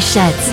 Station.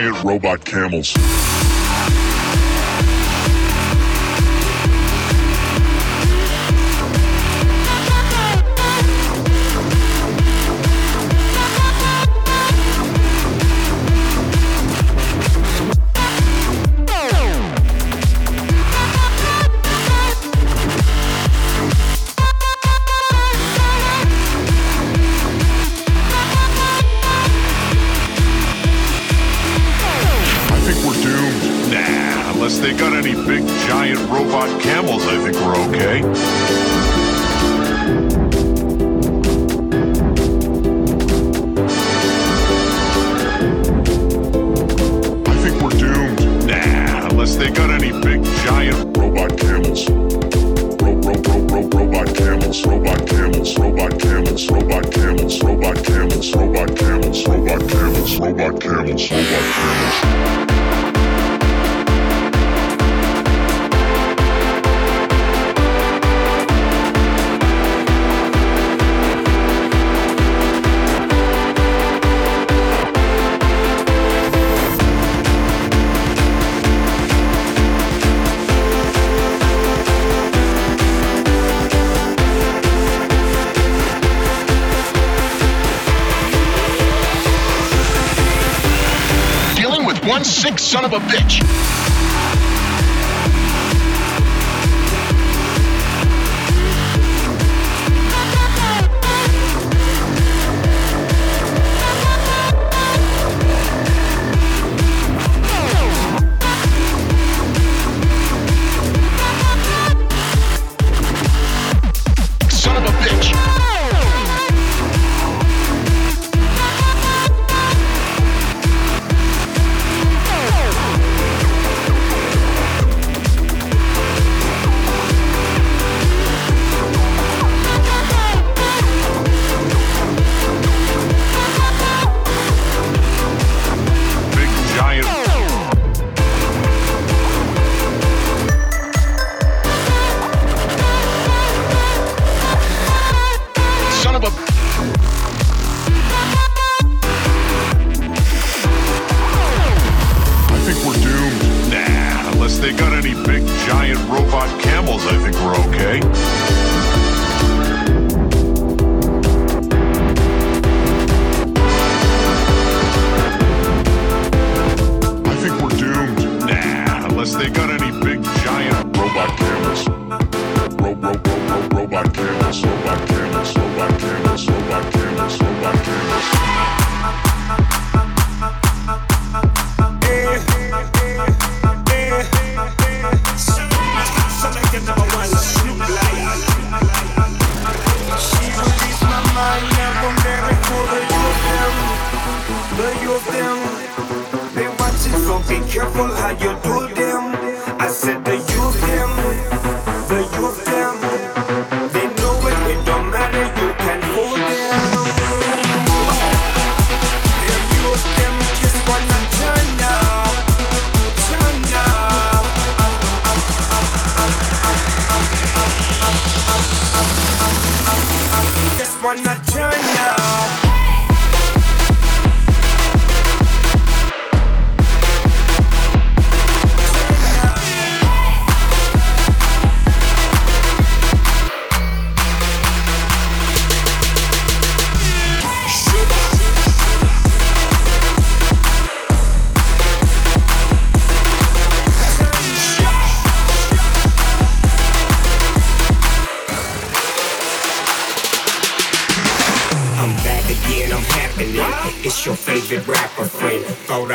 giant robot camels. Big giant robot camels, I think we're okay. I think we're doomed. Nah, unless they got any big giant. Robot camels. Ro ro ro ro robot camels. Robot camels. Robot camels. Robot camels. Robot camels. Robot camels. Robot camels. Robot camels. Robot camels. Son of a bitch.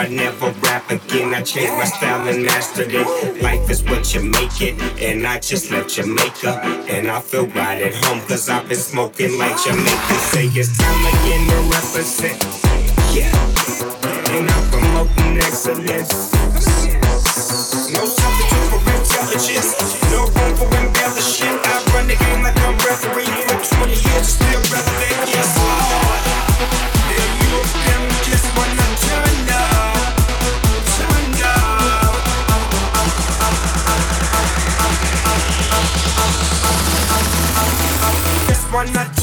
I'd never rap again. I changed my style and mastered it. Life is what you make it, and I just left Jamaica. And I feel right at home, cause I've been smoking like Jamaica. Say it's time again to represent. Yeah. And I'm promoting excellence. No substitute for intelligence. No room for embellishment. I run the game like I'm referee. For 20 years, still relevant. Yes, Lord. one night